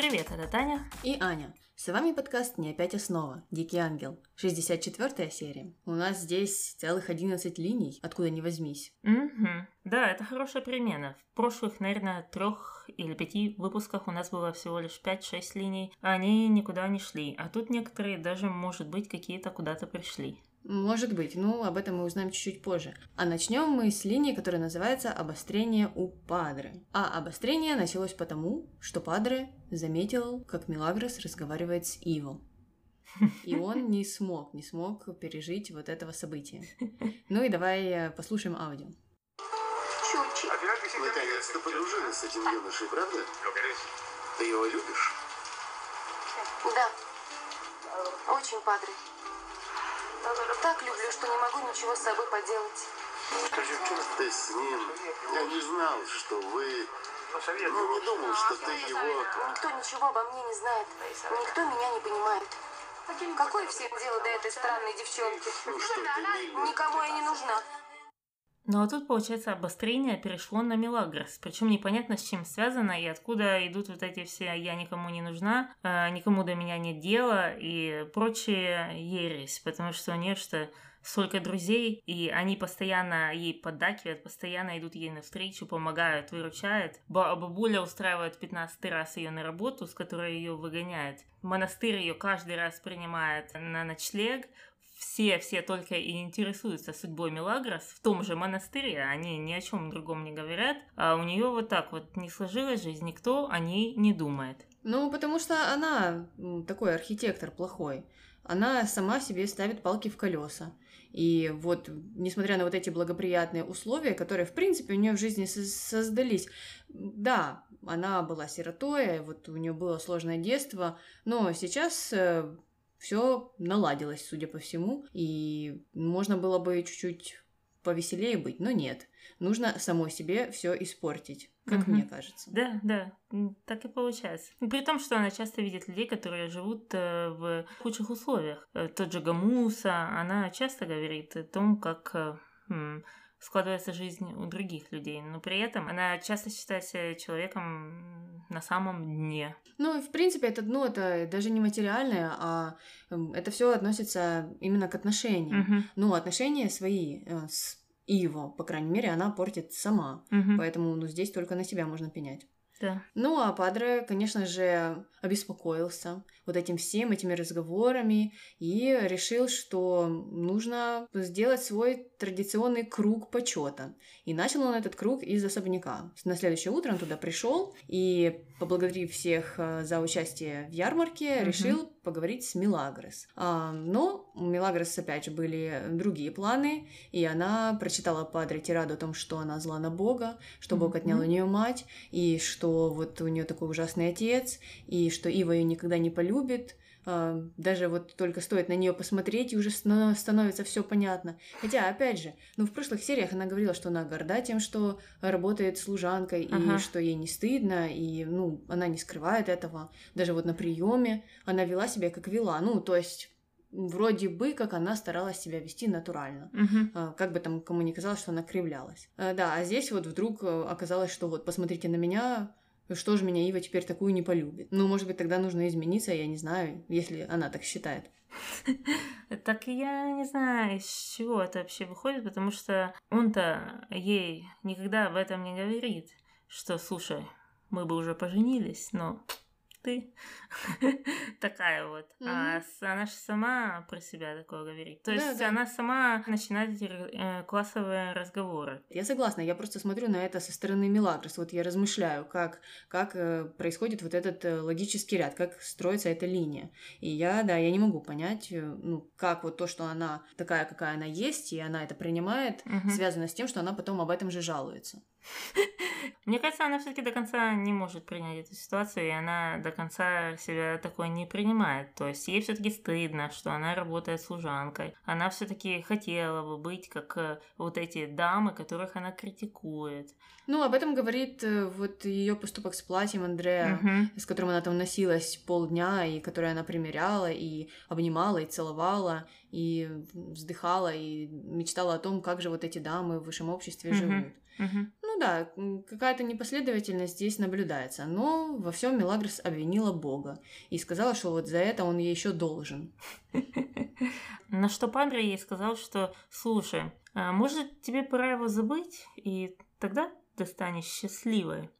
Привет, это Таня. И Аня. С вами подкаст «Не опять основа. Дикий ангел». 64 серия. У нас здесь целых 11 линий, откуда ни возьмись. Угу. Да, это хорошая перемена. В прошлых, наверное, трех или пяти выпусках у нас было всего лишь 5-6 линий. Они никуда не шли. А тут некоторые даже, может быть, какие-то куда-то пришли. Может быть, ну об этом мы узнаем чуть-чуть позже. А начнем мы с линии, которая называется «Обострение у Падре». А обострение началось потому, что Падре заметил, как Милагрос разговаривает с Иво. И он не смог, не смог пережить вот этого события. Ну и давай э, послушаем аудио. Наконец-то подружились с этим юношей, правда? Ты его любишь? Да. Очень, падре. Так люблю, что не могу ничего с собой поделать. Ты с ним. Я не знал, что вы... Ну, не думал, что ты его... Никто ничего обо мне не знает. Никто меня не понимает. Какое всем дело до этой странной девчонки? Ну что ты? Никому я не нужна. Ну а тут, получается, обострение перешло на Мелагрос. Причем непонятно, с чем связано и откуда идут вот эти все «я никому не нужна», э, «никому до меня нет дела» и прочие ересь. Потому что у нее что столько друзей, и они постоянно ей поддакивают, постоянно идут ей навстречу, помогают, выручают. Ба- бабуля устраивает 15 раз ее на работу, с которой ее выгоняет. Монастырь ее каждый раз принимает на ночлег, все, все только и интересуются судьбой Мелагрос в том же монастыре, они ни о чем другом не говорят, а у нее вот так вот не сложилась жизнь, никто о ней не думает. Ну, потому что она такой архитектор плохой. Она сама себе ставит палки в колеса. И вот, несмотря на вот эти благоприятные условия, которые, в принципе, у нее в жизни со- создались, да, она была сиротой, вот у нее было сложное детство, но сейчас все наладилось, судя по всему, и можно было бы чуть-чуть повеселее быть, но нет. Нужно самой себе все испортить, как Мгм. мне кажется. Да, да, так и получается. При том, что она часто видит людей, которые живут э, в худших условиях. Э, Тот же Гамуса, она часто говорит о том, как э, складывается жизнь у других людей, но при этом она часто считает себя человеком на самом дне. Ну, и в принципе, это дно, это даже не материальное, а эм, это все относится именно к отношениям. Мгм, Ну, отношения свои э, с Иво, по крайней мере, она портит сама. мгм, Поэтому, ну, здесь только на себя можно пенять. Да. Ну, а Падре, конечно же, обеспокоился вот этим всем, этими разговорами и решил, что нужно сделать свой традиционный круг почета. И начал он этот круг из особняка. На следующее утро он туда пришел и, поблагодарив всех э, за участие в ярмарке, Мгм. решил поговорить с Милагрос. А, но у Милагрос, опять же, были другие планы, и она прочитала Падре тираду о том, что она зла на Бога, что Бог отнял у нее мать, и что вот у нее такой ужасный отец, и что Ива ее никогда не полюбит. А, Даже вот только стоит на нее посмотреть, и уже становится все понятно. Хотя, опять же, ну в прошлых сериях она говорила, что она горда тем, что работает служанкой, Ага. и что ей не стыдно, и ну она не скрывает этого. Даже вот на приеме она вела себя как вела. Ну, то есть вроде бы как она старалась себя вести натурально. А, как бы там кому ни казалось, что она кривлялась. А, Да, а здесь вот вдруг э, оказалось, что вот посмотрите на меня, что же меня Ива теперь такую не полюбит. Ну, может быть, тогда нужно измениться, я не знаю, если она так считает. Так я не знаю, из чего это вообще выходит, потому что он-то ей никогда об этом не говорит, что, слушай, мы бы уже поженились, но ты такая вот. А она же сама про себя такое говорит. То Да, есть да. она сама начинает эти э, классовые разговоры. Я согласна, я просто смотрю на это со стороны Мелагрос, вот я размышляю, как, как э, происходит вот этот э, логический ряд, как строится эта линия. И я, да, я не могу понять, ну, как вот то, что она такая, какая она есть, и она это принимает, связано с тем, что она потом об этом же жалуется. Мне кажется, она все-таки до конца не может принять эту ситуацию, и она до конца себя такое не принимает. То есть ей все-таки стыдно, что она работает служанкой. Она все-таки хотела бы быть как э, вот эти дамы, которых она критикует. Ну, об этом говорит э, вот ее поступок с платьем Андрея, Мгм. с которым она там носилась полдня, и которое она примеряла, и обнимала, и целовала. и вздыхала и мечтала о том, как же вот эти дамы в высшем обществе живут. Ну да, какая-то непоследовательность здесь наблюдается, но во всем Мелагрос обвинила Бога и сказала, что вот за это он ей еще должен. На что Падре ей сказал, что слушай, а может тебе пора его забыть, и тогда ты станешь счастливой.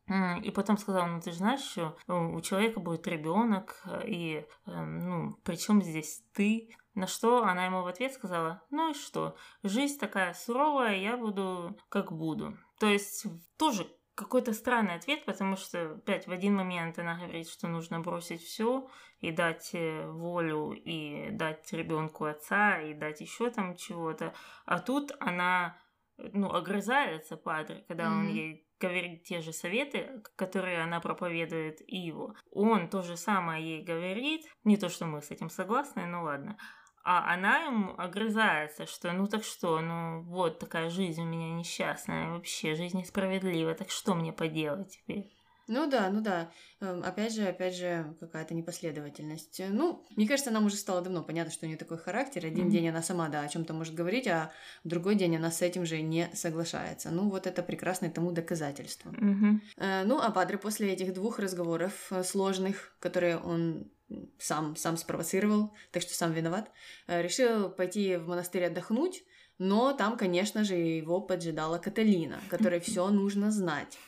И потом сказал, ну ты же знаешь, что у человека будет ребенок, и эм, ну, причем здесь ты? На что она ему в ответ сказала, ну и что, жизнь такая суровая, я буду как буду. То есть тоже какой-то странный ответ, потому что опять в один момент она говорит, что нужно бросить все и дать э, волю, и дать ребенку отца, и дать еще там чего-то. А тут она ну, огрызается падре, когда mm-hmm. он ей говорит те же советы, которые она проповедует и его. Он то же самое ей говорит, не то, что мы с этим согласны, но ладно. А она ему огрызается, что ну так что, ну вот такая жизнь у меня несчастная, вообще жизнь несправедлива, так что мне поделать теперь? Ну да, ну да. Эм, опять же, опять же, какая-то непоследовательность. Ну, мне кажется, нам уже стало давно понятно, что у нее такой характер. Один mm-hmm. день она сама, да, о чем-то может говорить, а другой день она с этим же не соглашается. Ну, вот это прекрасное тому доказательство. Mm-hmm. Ну, а Падре после этих двух разговоров э, сложных, которые он сам, сам спровоцировал, так что сам виноват, э, решил пойти в монастырь отдохнуть, но там, конечно же, его поджидала Каталина, которой все нужно знать.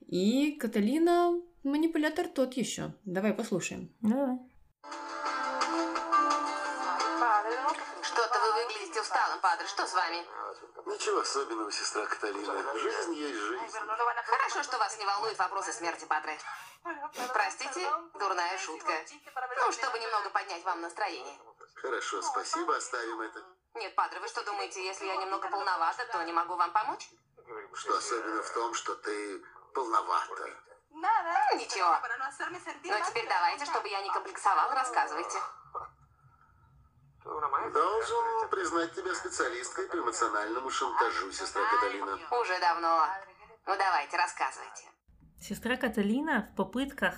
И Каталина манипулятор тот еще. Давай послушаем. Давай. Падре. Что с вами? Ничего особенного, сестра Каталина. Жизнь есть жизнь. Хорошо, что вас не волнуют вопросы смерти, падре. Простите, дурная шутка. Ну, чтобы немного поднять вам настроение. Хорошо, спасибо, оставим это. Нет, падре, вы что думаете, если я немного полновата, то не могу вам помочь? Что особенно в том, что ты полновато. Ничего. Но теперь давайте, чтобы я не комплексовал, рассказывайте. Должен признать тебя специалисткой по эмоциональному шантажу, сестра Каталина. Уже давно. Ну давайте, рассказывайте. Сестра Каталина в попытках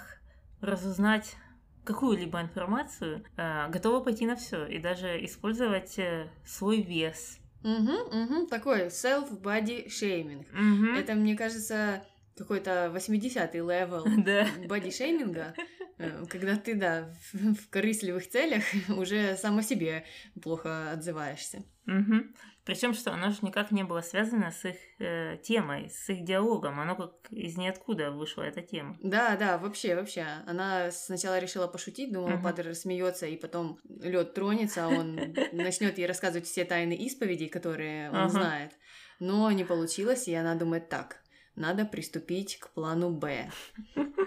разузнать какую-либо информацию э, готова пойти на все и даже использовать э, свой вес. Угу, угу, такой self-body shaming. Угу. Это, мне кажется, какой-то 80-й level да. бодишейминга, э, когда ты, да, в, в корыстливых целях уже сам о себе плохо отзываешься. Угу. Причем, что оно же никак не было связано с их э, темой, с их диалогом. Оно как из ниоткуда вышла эта тема. Да, да, вообще, вообще. Она сначала решила пошутить, думала, угу. Падре рассмеется, и потом лед тронется, а он начнет ей рассказывать все тайны исповедей, которые он знает. Но не получилось, и она думает так надо приступить к плану Б.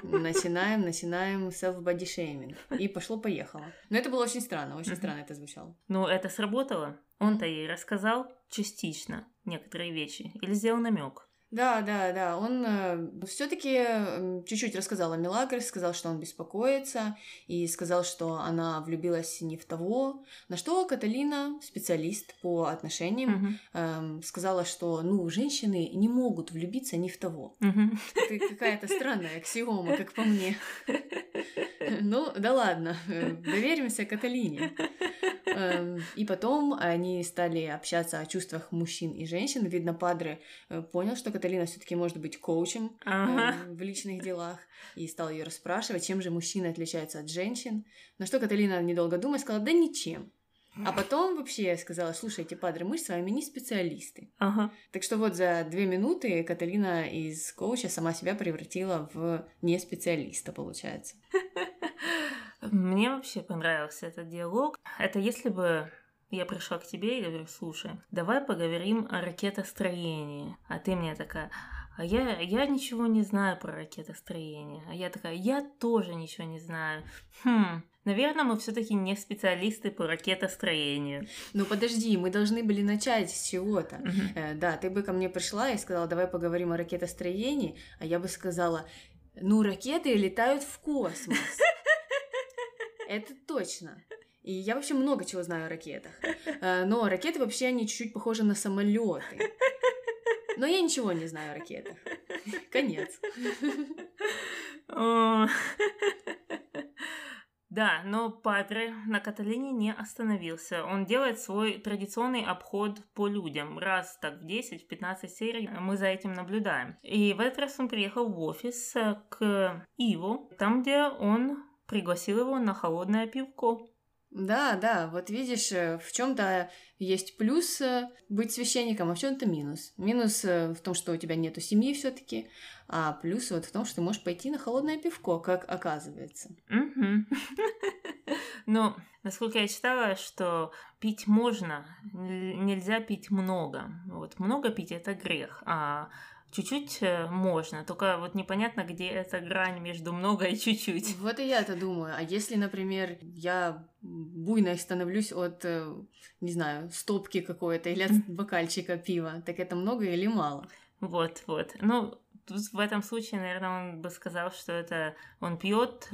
Начинаем, начинаем self-body shaming. И пошло-поехало. Но это было очень странно, очень странно это звучало. Ну, это сработало. Он-то ей рассказал частично некоторые вещи или сделал намек. Да, да, да. Он э, все-таки чуть-чуть рассказал о Мелагрос, сказал, что он беспокоится, и сказал, что она влюбилась не в того. На что Каталина, специалист по отношениям, угу. э, сказала, что ну, женщины не могут влюбиться не в того. Угу. Это какая-то странная аксиома, как по мне. Ну, да ладно, доверимся Каталине. Эм, и потом они стали общаться о чувствах мужчин и женщин. Видно, Падре э, понял, что Каталина все-таки может быть коучем ага. в личных делах, и стал ее расспрашивать, чем же мужчины отличаются от женщин. На что Каталина, недолго думая, сказала, да ничем. А потом вообще сказала, слушайте, падре, мы с вами не специалисты. Ага. Так что вот за две минуты Каталина из коуча сама себя превратила в не специалиста, получается. Мне вообще понравился этот диалог. Это если бы я пришла к тебе и говорю, слушай, давай поговорим о ракетостроении. А ты мне такая, а я, я ничего не знаю про ракетостроение. А я такая, я тоже ничего не знаю. Хм, наверное, мы все-таки не специалисты по ракетостроению. Ну подожди, мы должны были начать с чего-то. Uh-huh. Э, да, ты бы ко мне пришла и сказала, давай поговорим о ракетостроении, а я бы сказала, ну ракеты летают в космос. Это точно. И я вообще много чего знаю о ракетах. Э, но ракеты вообще, они чуть-чуть похожи на самолеты. Но я ничего не знаю о ракетах. Конец. Да, но Падре на Каталине не остановился. Он делает свой традиционный обход по людям. Раз так в 10-15 серий мы за этим наблюдаем. И в этот раз он приехал в офис э, к Иву, там, где он пригласил его на холодное пивко. Да, да, вот видишь, э, в чем-то есть плюс э, быть священником, а в чем-то минус. Минус в том, что у тебя нету семьи все-таки, а плюс вот в том, что ты можешь пойти на холодное пивко, как оказывается. Но, насколько я читала, что пить можно, нельзя пить много. Вот много пить это грех, а чуть-чуть э, можно, только вот непонятно, где эта грань между много и чуть-чуть. Вот и я-то думаю, а если, например, я буйно становлюсь от, э, не знаю, стопки какой-то или от бокальчика пива, так это много или мало? Вот, вот. Ну, в этом случае, наверное, он бы сказал, что это он пьет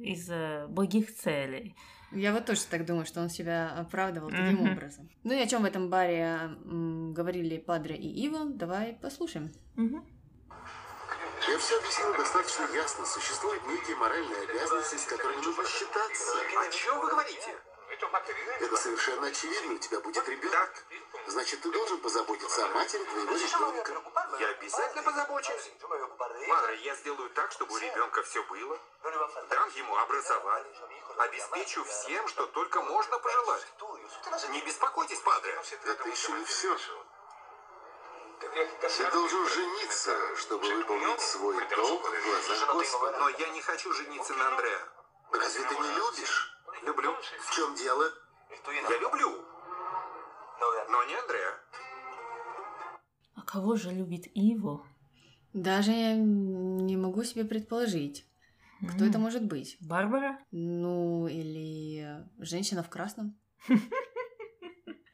из благих целей. Я вот тоже так думаю, что он себя оправдывал таким mm-hmm. образом. Ну и о чем в этом баре м, говорили Падре и Иво, давай послушаем. Mm-hmm. Я все объяснил достаточно ясно. Существуют некие моральные обязанности, с которыми нужно считаться. О чем вы говорите? Это совершенно очевидно. У тебя будет ребенок. Значит, ты должен позаботиться о матери твоего ребенка. Я обязательно позабочусь. Мадре, я сделаю так, чтобы у ребенка все было. Дам ему образование. Обеспечу всем, что только можно пожелать. Не беспокойтесь, падре. Это еще не все. Ты должен жениться, чтобы выполнить свой долг в глазах Господа. Но я не хочу жениться на Андреа. Разве ты не любишь? Люблю. В чем дело? Я люблю. Но не Андреа. А кого же любит Иво? Даже я не могу себе предположить. Кто mm. это может быть? Барбара? Ну, или женщина в красном?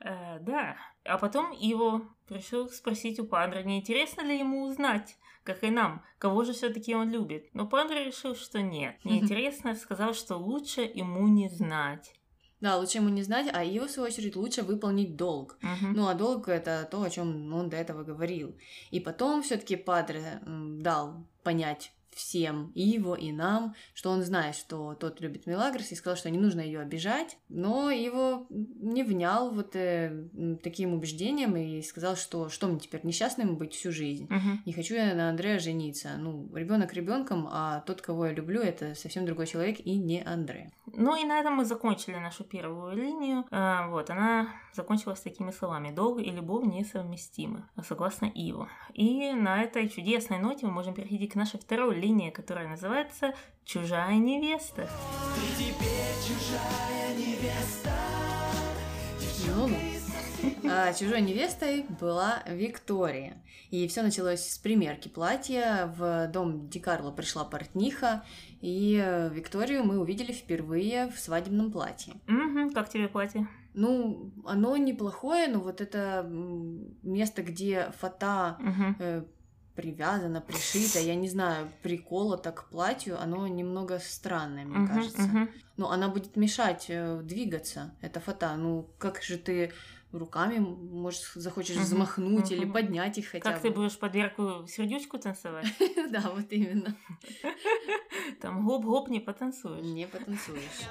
Э, да. А потом его решил спросить у Падре, не интересно ли ему узнать, как и нам, кого же все-таки он любит. Но Падре решил, что нет. Неинтересно, сказал, что лучше ему не знать. Да, лучше ему не знать, а его, в свою очередь, лучше выполнить долг. Uh-huh. Ну, а долг это то, о чем он до этого говорил. И потом все-таки Падре дал понять всем, и его, и нам, что он знает, что тот любит Мелагрос, и сказал, что не нужно ее обижать, но его не внял вот э, таким убеждением и сказал, что что мне теперь несчастным быть всю жизнь. Uh-huh. Не хочу я на Андрея жениться. Ну, ребенок ребенком, а тот, кого я люблю, это совсем другой человек и не Андре. Ну и на этом мы закончили нашу первую линию. А, вот, она закончилась такими словами. Долг и любовь несовместимы, согласно Иву. И на этой чудесной ноте мы можем перейти к нашей второй линии, которая называется «Чужая невеста». Ты теперь чужая невеста. Ну, а чужой невестой была Виктория. И все началось с примерки платья. В дом Ди Карло пришла портниха, и Викторию мы увидели впервые в свадебном платье. Угу, как тебе платье? Ну, оно неплохое, но вот это место, где фата угу. э, привязана, пришита, я не знаю, приколота к платью, оно немного странное, мне угу, кажется. Угу. Ну, она будет мешать э, двигаться, эта фата. Ну, как же ты руками, может, захочешь угу, взмахнуть угу. или поднять их хотя как бы. Как ты будешь под яркую сердючку танцевать? Да, вот именно. Там гоп-гоп не потанцуешь. Не потанцуешь.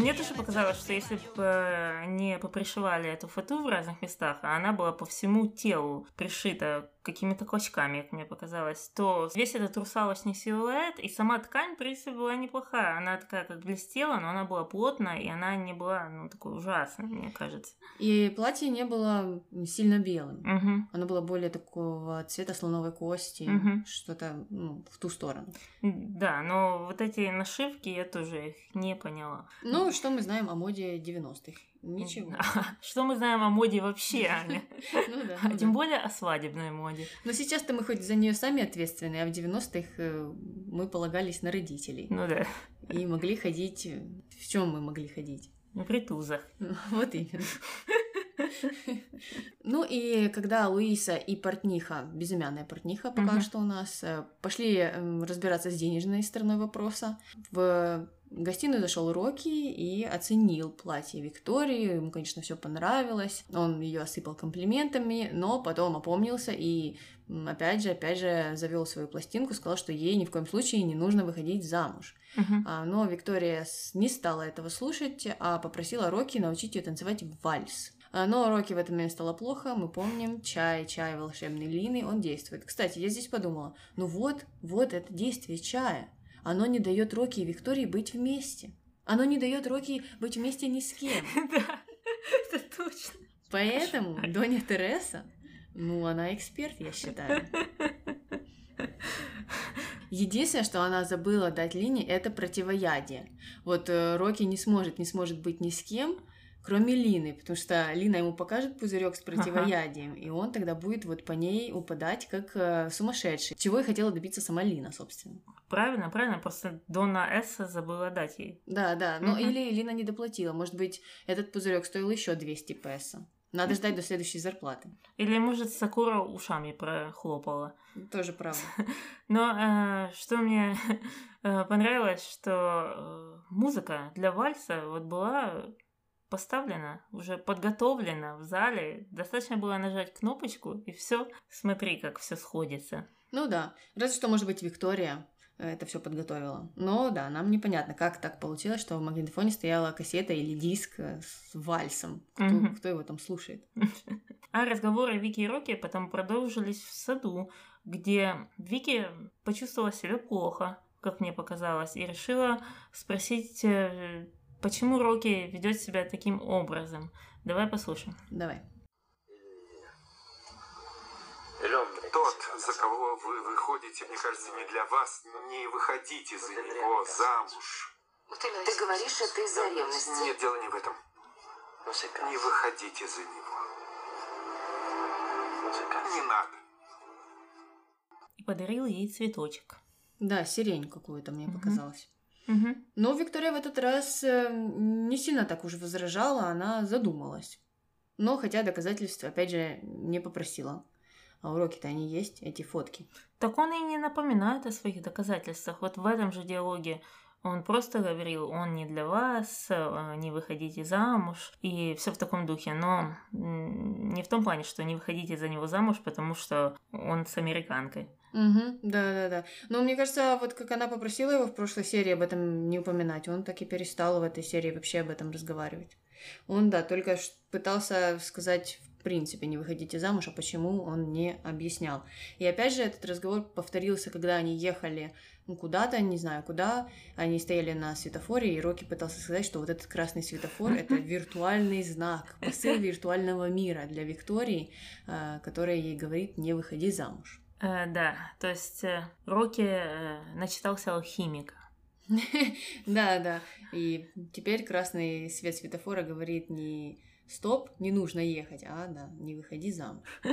Мне тоже показалось, что если бы не попришивали эту фату в разных местах, а она была по всему телу пришита какими-то клочками, как мне показалось, то весь этот русалочный силуэт и сама ткань, в принципе, была неплохая. Она такая как блестела, но она была плотная, и она не была, ну, такой ужасной, мне кажется. И платье не было сильно белым. Угу. Оно было более такого цвета слоновой кости, угу. что-то ну, в ту сторону. Да, но вот эти нашивки я тоже их не поняла. Ну, что мы знаем о моде 90-х? Ничего. Что мы знаем о моде вообще, Аня? Ну да. А ну тем более о свадебной моде. Но сейчас-то мы хоть за нее сами ответственны, а в 90-х э, мы полагались на родителей. Ну да. И могли ходить... В чем мы могли ходить? В ритузах. Вот именно. Ну и когда Луиса и портниха, безымянная портниха пока что у нас, э, пошли эм, разбираться с денежной стороной вопроса, в В гостиную зашел Рокки и оценил платье Виктории. Ему, конечно, все понравилось. Он ее осыпал комплиментами, но потом опомнился и опять же, опять же, завел свою пластинку, сказал, что ей ни в коем случае не нужно выходить замуж. Мгм. Но Виктория не стала этого слушать, а попросила Рокки научить ее танцевать вальс. А, Но Рокки в этот момент стало плохо, мы помним, чай, чай волшебной Лины, он действует. Кстати, я здесь подумала, ну вот, вот это действие чая. Оно не дает Рокки и Виктории быть вместе. Оно не дает Рокки быть вместе ни с кем. Да, это точно. Поэтому Доня Тереса, ну, она эксперт, я считаю. Единственное, что она забыла дать Лине, это противоядие. Вот э, Рокки не сможет, не сможет быть ни с кем, кроме Лины, потому что Лина ему покажет пузырек с противоядием, и он тогда будет вот по ней упадать как э, сумасшедший. Чего и хотела добиться сама Лина, собственно. Правильно, правильно, просто Дона Эсса забыла дать ей. Да, да, ну Мгм. или Лина не доплатила. Может быть, этот пузырек стоил еще 200 песо. Надо ждать до следующей зарплаты. Или, может, Сакура ушами прохлопала. Тоже правда. Но э, что мне э, понравилось, что э, музыка для вальса вот была поставлена, уже подготовлена в зале. Достаточно было нажать кнопочку, и все. Смотри, как все сходится. Ну да, разве что, может быть, Виктория э, это все подготовила. Но да, нам непонятно, как так получилось, что в магнитофоне стояла кассета или диск э, с вальсом. Кто, Мгм. кто его там слушает? А разговоры Вики и Рокки потом продолжились в саду, где Вики почувствовала себя плохо, как мне показалось, и решила спросить, э, почему Рокки ведет себя таким образом. Давай послушаем. Давай. Тот, за кого вы выходите, мне кажется, не для вас. Не выходите за него замуж. Ты говоришь это из-за ревности. Нет, дело не в этом. Не выходите за него. Не надо. И подарил ей цветочек. Да, сирень какую-то мне Мгм. показалось. Мгм. Но Виктория в этот раз э, не сильно так уж возражала, она задумалась. Но хотя доказательств, опять же, не попросила. А уроки-то они есть, эти фотки. Так он и не напоминает о своих доказательствах. Вот в этом же диалоге он просто говорил, он не для вас, э, не выходите замуж, и все в таком духе. Но не в том плане, что не выходите за него замуж, потому что он с американкой. Угу, да-да-да. Но мне кажется, вот как она попросила его в прошлой серии об этом не упоминать, он так и перестал в этой серии вообще об этом разговаривать. Он, да, только пытался сказать в принципе не выходите замуж, а почему он не объяснял. И опять же этот разговор повторился, когда они ехали ну, куда-то, не знаю куда, они стояли на светофоре, и Рокки пытался сказать, что вот этот красный светофор — это виртуальный знак, посыл виртуального мира для Виктории, э, которая ей говорит «не выходи замуж». Э, да, то есть э, Рокки э, начитался алхимика. Да, да. И теперь красный свет светофора говорит не стоп, не нужно ехать, а да, не выходи замуж.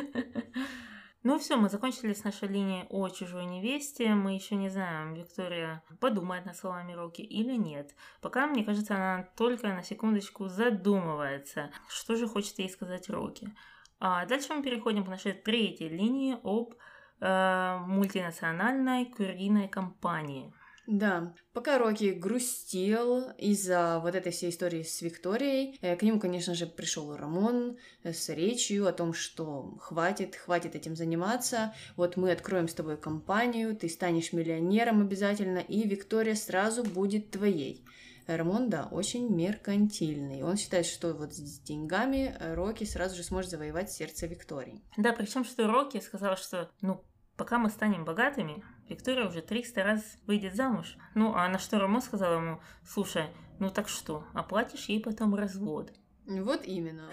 Ну все, мы закончили с нашей линией о чужой невесте. Мы еще не знаем, Виктория подумает над словами Рокки или нет. Пока, мне кажется, она только на секундочку задумывается, что же хочет ей сказать Рокки. А дальше мы переходим к нашей третьей линии об э, мультинациональной куриной компании. Да, пока Рокки грустил из-за вот этой всей истории с Викторией, э, к нему, конечно же, пришел Рамон э, с речью о том, что хватит, хватит этим заниматься, вот мы откроем с тобой компанию, ты станешь миллионером обязательно, и Виктория сразу будет твоей. Рамон, да, очень меркантильный. Он считает, что вот с деньгами э, Рокки сразу же сможет завоевать сердце Виктории. Да, причем что Рокки сказал, что ну пока мы станем богатыми, Виктория уже 300 раз выйдет замуж. Ну, а на что Рамон сказал ему, слушай, ну так что, оплатишь ей потом развод. Вот именно.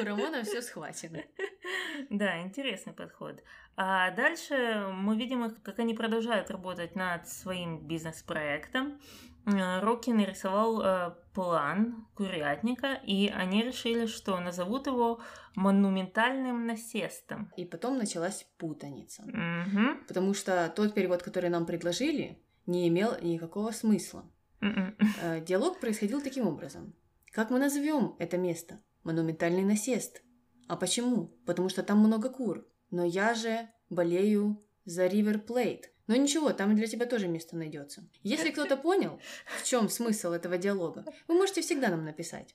У Рамона все схвачено. Да, интересный подход. А дальше мы видим, их, как они продолжают работать над своим бизнес-проектом. Э, Рокки нарисовал э, план курятника, и они решили, что назовут его монументальным насестом. И потом началась путаница. Мгм. Потому что тот перевод, который нам предложили, не имел никакого смысла. М-м. Э, Диалог происходил таким образом. Как мы назовем это место? Монументальный насест. А почему? Потому что там много кур. Но я же болею за Ривер Плейт. Но ничего, там для тебя тоже место найдется. Если кто-то понял, в чем смысл этого диалога, вы можете всегда нам написать.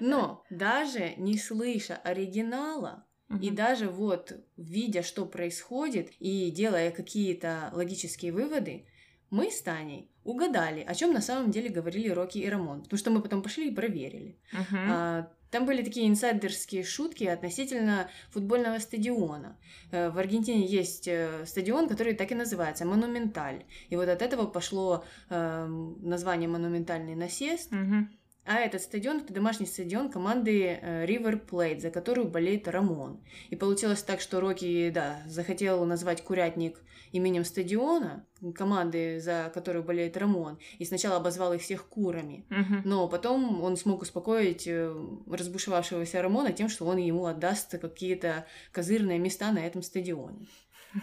Но даже не слыша оригинала, и даже вот видя, что происходит, и делая какие-то логические выводы, мы с Таней угадали, о чем на самом деле говорили Рокки и Рамон. Потому что мы потом пошли и проверили. Мгм. А, там были такие инсайдерские шутки относительно футбольного стадиона. Э, В Аргентине есть э, стадион, который так и называется Монументаль. И вот от этого пошло эм, название Монументальный насест. Мгм. А этот стадион это домашний стадион команды э, River Plate, за которую болеет Рамон. И получилось так, что Рокки, да, захотел назвать курятник именем стадиона, команды, за которую болеет Рамон, и сначала обозвал их всех курами. Мгм. Но потом он смог успокоить э, разбушевавшегося Рамона тем, что он ему отдаст какие-то козырные места на этом стадионе.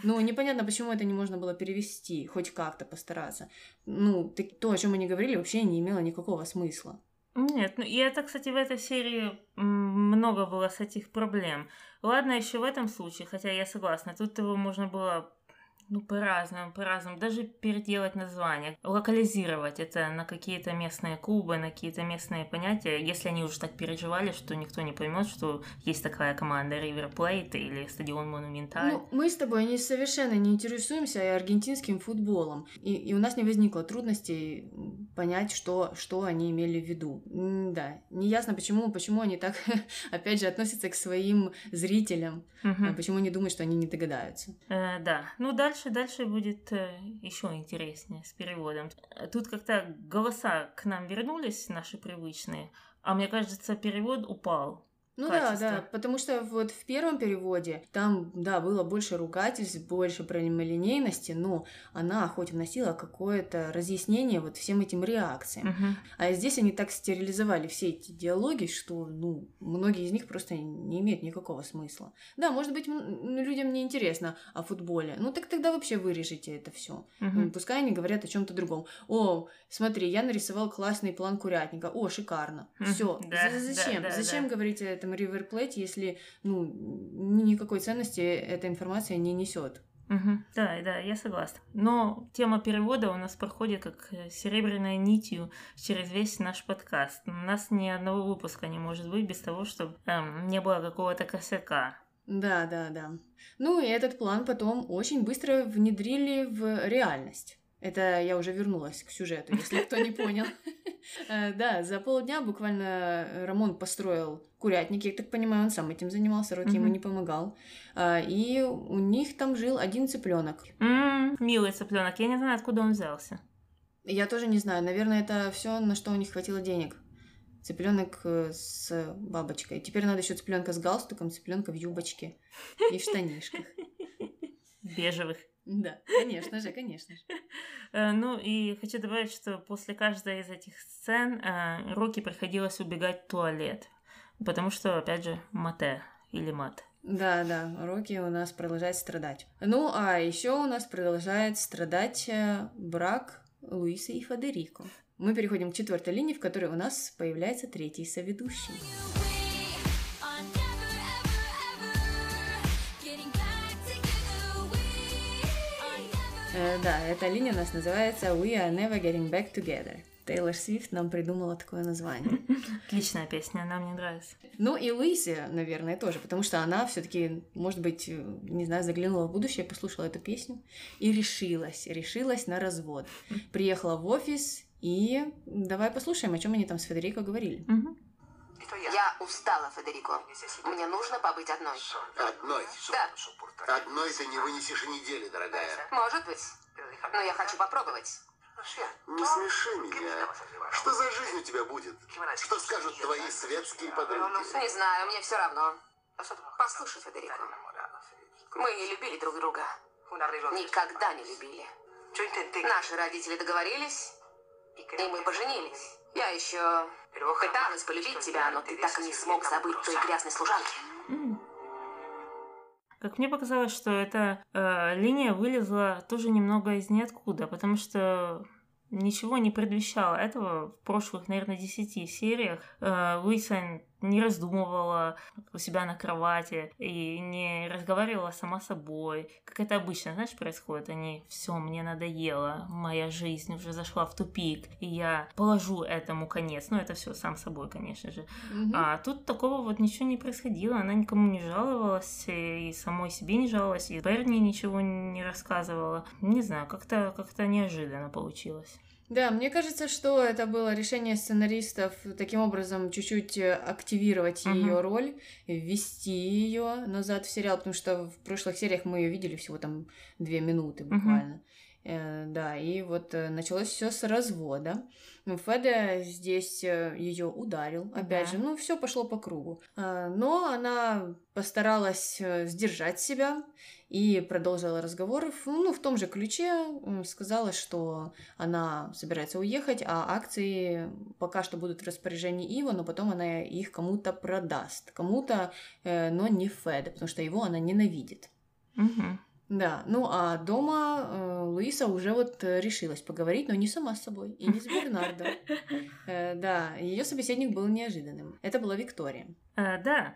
Ну, непонятно, почему это не можно было перевести, хоть как-то постараться. Ну, то, о чем они говорили, вообще не имело никакого смысла. Нет, ну и это, кстати, в этой серии много было с этих проблем. Ладно, еще в этом случае, хотя я согласна, тут его можно было ну, по-разному, по-разному. Даже переделать название, локализировать это на какие-то местные клубы, на какие-то местные понятия, если они уже так переживали, что никто не поймет, что есть такая команда River Plate или стадион Монументаль. Ну, мы с тобой не совершенно не интересуемся и аргентинским футболом. И, и у нас не возникло трудностей понять, что, что они имели в виду. М, Да, неясно, почему, почему они так, опять же, относятся к своим зрителям. А Почему они думают, что они не догадаются. Э, да. Ну, дальше, дальше будет еще интереснее с переводом. Э, Тут как-то голоса к нам вернулись, наши привычные, а мне кажется, перевод упал. Ну Качество. да, да, потому что вот в первом переводе там, да, было больше ругательств, больше прямолинейности, но она хоть вносила какое-то разъяснение вот всем этим реакциям. Мгм. А здесь они так стерилизовали все эти диалоги, что, ну, многие из них просто не имеют никакого смысла. Да, может быть, людям не интересно о футболе. Ну, так тогда вообще вырежите это все. Мгм. Пускай они говорят о чем-то другом. О, смотри, я нарисовал классный план курятника. О, шикарно. Мгм. Все. Да, Зачем? да, да, Зачем да. говорить о этом River Plate, если, ну, ни- никакой ценности эта информация не несет? Мгм. Да, да, я согласна. Но тема перевода у нас проходит как э, серебряной нитью через весь наш подкаст. У нас ни одного выпуска не может быть без того, чтобы эм, не было какого-то косяка. Да, да, да. Ну и этот план потом очень быстро внедрили в реальность. Это я уже вернулась к сюжету, если кто не понял. Э, Да, за полдня буквально Рамон построил курятник, я так понимаю, он сам этим занимался, Рокки ему не помогал. А, И у них там жил один цыпленок. Милый цыпленок, я не знаю, откуда он взялся. Я тоже не знаю, наверное, это все, на что у них хватило денег. Цыпленок э, с бабочкой. Теперь надо еще цыпленка с галстуком, цыпленка в юбочке и в штанишках. Бежевых. Да, конечно же, конечно же. Э, Ну и хочу добавить, что после каждой из этих сцен э, Рокки приходилось убегать в туалет. Потому что, опять же, мате или мат. Да, да, Рокки у нас продолжает страдать. Ну, а еще у нас продолжает страдать э, брак Луисы и Федерико. Мы переходим к четвертой линии, в которой у нас появляется третий соведущий. Да, эта линия у нас называется We are never getting back together. Тейлор Свифт нам придумала такое название. Отличная песня, она мне нравится. Ну и Луисе, наверное, тоже, потому что она все-таки, может быть, э, не знаю, заглянула в будущее, послушала эту песню и решилась, решилась на развод. Приехала в офис и давай послушаем, о чем они там с Федерико говорили. Мгм. Я устала, Федерико. Мне нужно побыть одной. Одной. Да, Одной ты не вынесешь и недели, дорогая. может быть. Но я хочу попробовать. Не смеши меня. Что за жизнь у тебя будет? Что скажут твои светские подруги? Не знаю, мне все равно. Послушай, Федерико. Мы не любили друг друга. Никогда не любили. Наши родители договорились, и мы поженились. Я еще пыталась полюбить тебя, но ты так и не смог забыть той грязной служанки. Как мне показалось, что эта э, линия вылезла тоже немного из ниоткуда, потому что ничего не предвещало этого в прошлых, наверное, десяти сериях. Э, Луиса не раздумывала у себя на кровати и не разговаривала сама собой, как это обычно, знаешь, происходит. Они, все, мне надоело, моя жизнь уже зашла в тупик, и я положу этому конец. Ну, это все сам собой, конечно же. Mm-hmm. А тут такого вот ничего не происходило, она никому не жаловалась, и самой себе не жаловалась, и Берни ничего не рассказывала. Не знаю, как-то как неожиданно получилось. Да, мне кажется, что это было решение сценаристов таким образом чуть-чуть э, активировать uh-huh. ее роль, ввести ее назад в сериал, потому что в прошлых сериях мы ее видели всего там две минуты буквально. Uh-huh. Э, да, и вот э, началось все с развода. Ну, Феда здесь э, ее ударил, опять да. же, ну, все пошло по кругу. Но она постаралась сдержать себя и продолжила разговор ну, в том же ключе. Сказала, что она собирается уехать, а акции пока что будут в распоряжении Ива, но потом она их кому-то продаст. Кому-то, но не Феда, потому что его она ненавидит. Угу. Да, ну а дома э, Луиса уже вот э, решилась поговорить, но не сама с собой и не с Бернардо. Э, да, ее собеседник был неожиданным. Это была Виктория. Э, да,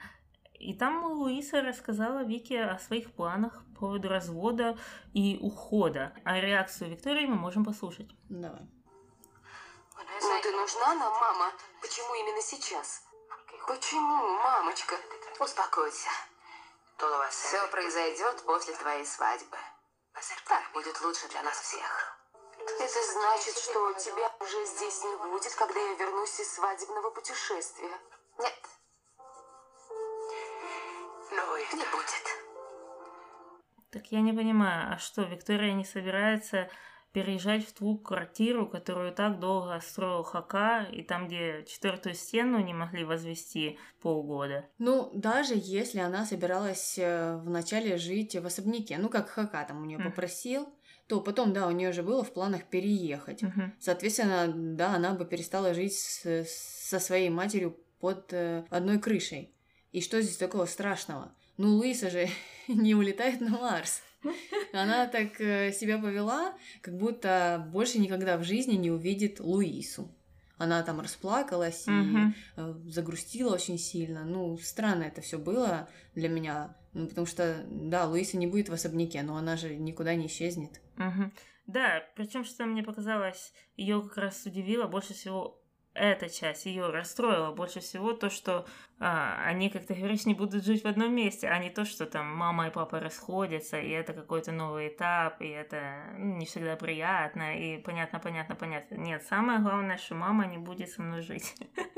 и там Луиса рассказала Вике о своих планах по поводу развода и ухода. А реакцию Виктории мы можем послушать. Давай. Ну ты нужна нам, мама? Почему именно сейчас? Почему, мамочка? Успокойся. Все произойдет после твоей свадьбы. Так будет лучше для нас всех. Это значит, что тебя уже здесь не будет, когда я вернусь из свадебного путешествия. Нет. Не будет. Так я не понимаю, а что, Виктория не собирается переезжать в ту квартиру, которую так долго строил Хака, и там, где четвертую стену не могли возвести полгода. Ну, даже если она собиралась э, вначале жить в особняке, ну, как Хака там у нее mm. попросил, то потом, да, у нее же было в планах переехать. Соответственно, да, она бы перестала жить с, со своей матерью под э, одной крышей. И что здесь такого страшного? Ну, Луиса же не улетает на Марс. Она так э, себя повела, как будто больше никогда в жизни не увидит Луису. Она там расплакалась и угу. загрустила очень сильно. Ну, странно это все было для меня. Ну, потому что, да, Луиса не будет в особняке, но она же никуда не исчезнет. Угу. Да, причем, что мне показалось, ее как раз удивило больше всего эта часть ее расстроила больше всего то, что а, они, как ты говоришь, не будут жить в одном месте, а не то, что там мама и папа расходятся, и это какой-то новый этап, и это ну, не всегда приятно, и понятно, понятно, понятно. Нет, самое главное, что мама не будет со мной жить.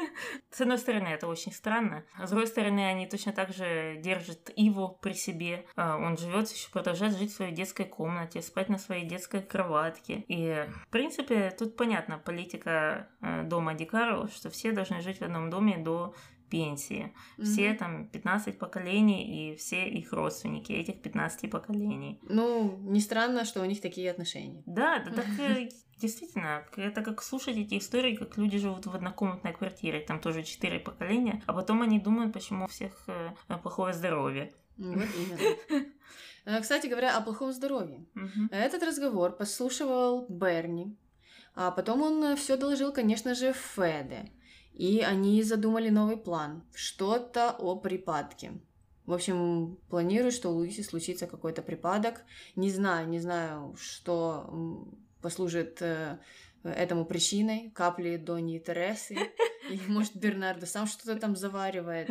С одной стороны, это очень странно, а с другой стороны, они точно так же держат его при себе. А, он живет еще, продолжает жить в своей детской комнате, спать на своей детской кроватке. И, в принципе, тут понятно, политика э, дома Ди Карло, что все должны жить в одном доме до пенсии. Mm-hmm. Все там 15 поколений и все их родственники этих 15 поколений. Ну, не странно, что у них такие отношения. Да, да так действительно, это как слушать эти истории, как люди живут в однокомнатной квартире, там тоже четыре поколения, а потом они думают, почему у всех э, плохое здоровье. Вот именно. Э, кстати говоря, о плохом здоровье. Этот разговор послушивал Берни, а потом он все доложил, конечно же, Феде. И они задумали новый план. Что-то о припадке. В общем, планирую, что у Луиси случится какой-то припадок. Не знаю, не знаю, что послужит э, этому причиной. Капли Дони и Тересы. Или, может, Бернардо сам что-то там заваривает.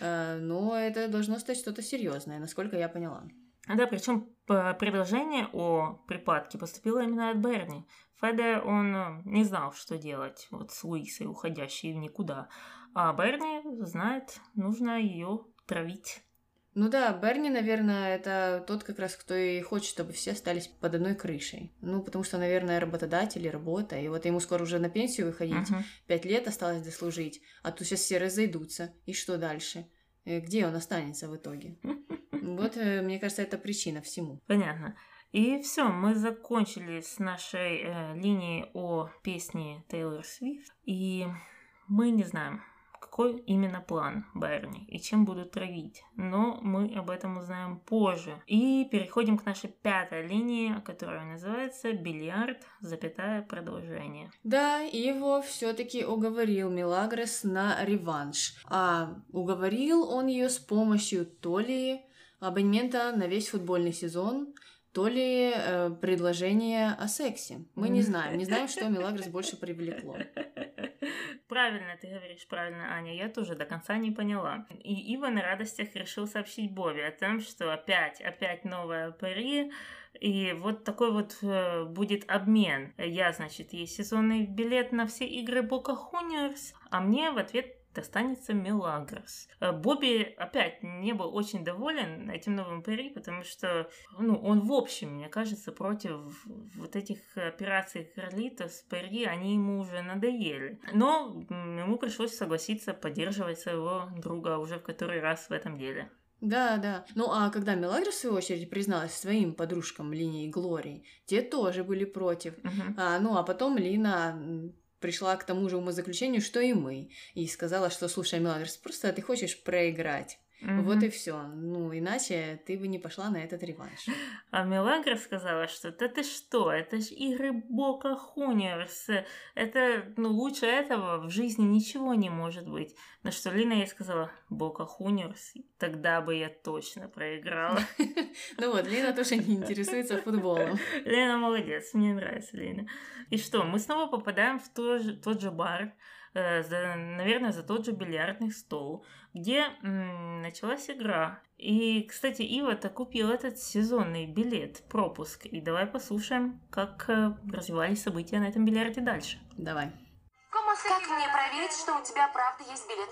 Э, но это должно стать что-то серьезное, насколько я поняла. Да, причем предложение о припадке поступило именно от Берни. Феде, он э, не знал, что делать вот с Луисой, уходящей в никуда. А Берни знает, нужно ее травить. Ну да, Берни, наверное, это тот как раз, кто и хочет, чтобы все остались под одной крышей. Ну, потому что, наверное, работодатель и работа. И вот ему скоро уже на пенсию выходить. Пять uh-huh. лет осталось дослужить. А тут сейчас все разойдутся. И что дальше? Э, где он останется в итоге? Вот, э, мне кажется, это причина всему. Понятно. И все, мы закончили с нашей э, линией о песне Тейлор Свифт. И мы не знаем, какой именно план Берни и чем будут травить. Но мы об этом узнаем позже. И переходим к нашей пятой линии, которая называется «Бильярд, запятая продолжение». Да, его все-таки уговорил Милагрос на реванш. А уговорил он ее с помощью то ли абонемента на весь футбольный сезон, то ли э, предложение о сексе. Мы не знаем. Не знаем, что Милагрос больше привлекло. Правильно ты говоришь, правильно, Аня. Я тоже до конца не поняла. И Ива на радостях решил сообщить Бобби о том, что опять, опять новая пари, и вот такой вот э, будет обмен. Я, значит, есть сезонный билет на все игры Бока Хуниорс, а мне в ответ достанется Мелагрос. Э, Бобби опять не был очень доволен этим новым пари, потому что ну, он в общем, мне кажется, против вот этих операций Карлита с пари, они ему уже надоели. Но ему пришлось согласиться поддерживать своего друга уже в который раз в этом деле. Да, да. Ну а когда Мелагрос, в свою очередь, призналась своим подружкам Лине и Глории, те тоже были против. Мгм. А, ну а потом Лина пришла к тому же умозаключению, что и мы. И сказала, что, слушай, Мелагрос, просто ты хочешь проиграть. Мгм. Вот и все. Ну, иначе ты бы не пошла на этот реванш. А Мелагра сказала, что да ты что, это ж игры Бока Хуниорс, это, ну, лучше этого в жизни ничего не может быть. На что Лина ей сказала, Бока Хуниорс, тогда бы я точно проиграла. Ну вот, Лина тоже не интересуется футболом. Лена молодец, мне нравится Лена. И что, мы снова попадаем в тот же, же бар, за- наверное, за тот же бильярдный стол, где м, началась игра. И, кстати, Ива-то купил этот сезонный билет, пропуск. И давай послушаем, как э, развивались события на этом бильярде дальше. Давай. Как мне проверить, что у тебя правда есть билет?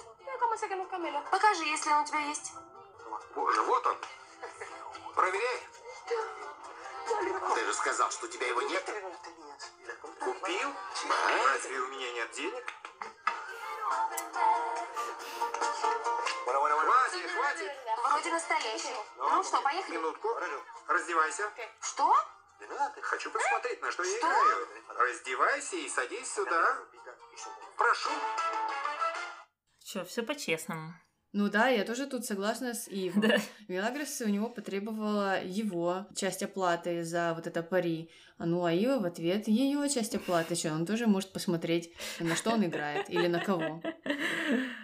Покажи, если он у тебя есть. Боже, вот он. Проверяй. Ты же сказал, что у тебя его нет. Купил? Разве у меня нет денег? Хватит. Вроде настоящий. Ну что, поехали? Минутку. Раздевайся. Что? Хочу посмотреть, на что я играю. Раздевайся и садись сюда. Прошу. Что, все по-честному. Ну да, я тоже тут согласна с Ивом. Да. Мелагрос у него потребовала его часть оплаты за вот это пари. А ну а Ива в ответ ее часть оплаты. Что, он тоже может посмотреть, на что он играет или на кого.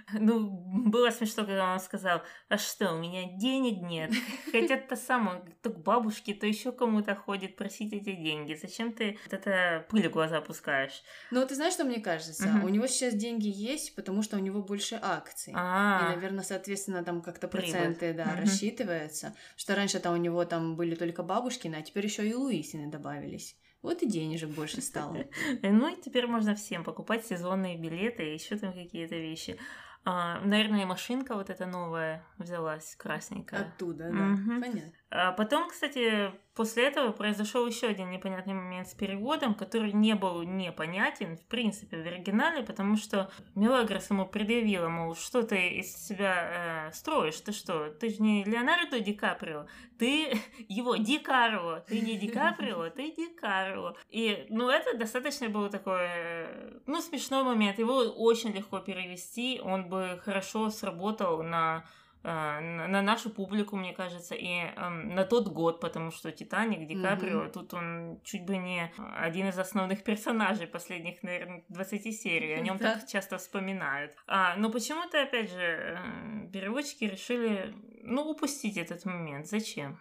Ну, было смешно, когда он сказал, а что, у меня денег нет. Хотя то сам он то к бабушке, то еще кому-то ходит просить эти деньги. Зачем ты вот это пыль в глаза пускаешь? Но ты знаешь, что мне кажется? Мгм. У него сейчас деньги есть, потому что у него больше акций. И, А, наверное, соответственно, там как-то Прибыль. проценты, да, Мгм. рассчитывается. Что раньше там у него там были только бабушкины, а теперь еще и Луисины добавились. Вот и денежек больше стало. ну и теперь можно всем покупать сезонные билеты и еще там какие-то вещи. А, наверное, машинка вот эта новая взялась, красненькая. Оттуда, да. Мгм. Понятно. А потом, кстати, после этого произошел еще один непонятный момент с переводом, который не был непонятен, в принципе, в оригинале, потому что Мелагрос ему предъявила, мол, что ты из себя э, строишь, ты что, ты же не Леонардо Ди Каприо, ты его Ди Карло, ты не Ди Каприо, ты Ди Карло. И, ну, это достаточно был такой, э, ну, смешной момент, его очень легко перевести, он бы хорошо сработал на на на нашу публику, мне кажется, и эм, на тот год, потому что Титаник, Ди. Каприо, тут он чуть бы не один из основных персонажей последних, наверное, 20 серий. О нем Да. так часто вспоминают. А, но почему-то, опять же, э, переводчики решили, ну, упустить этот момент. Зачем?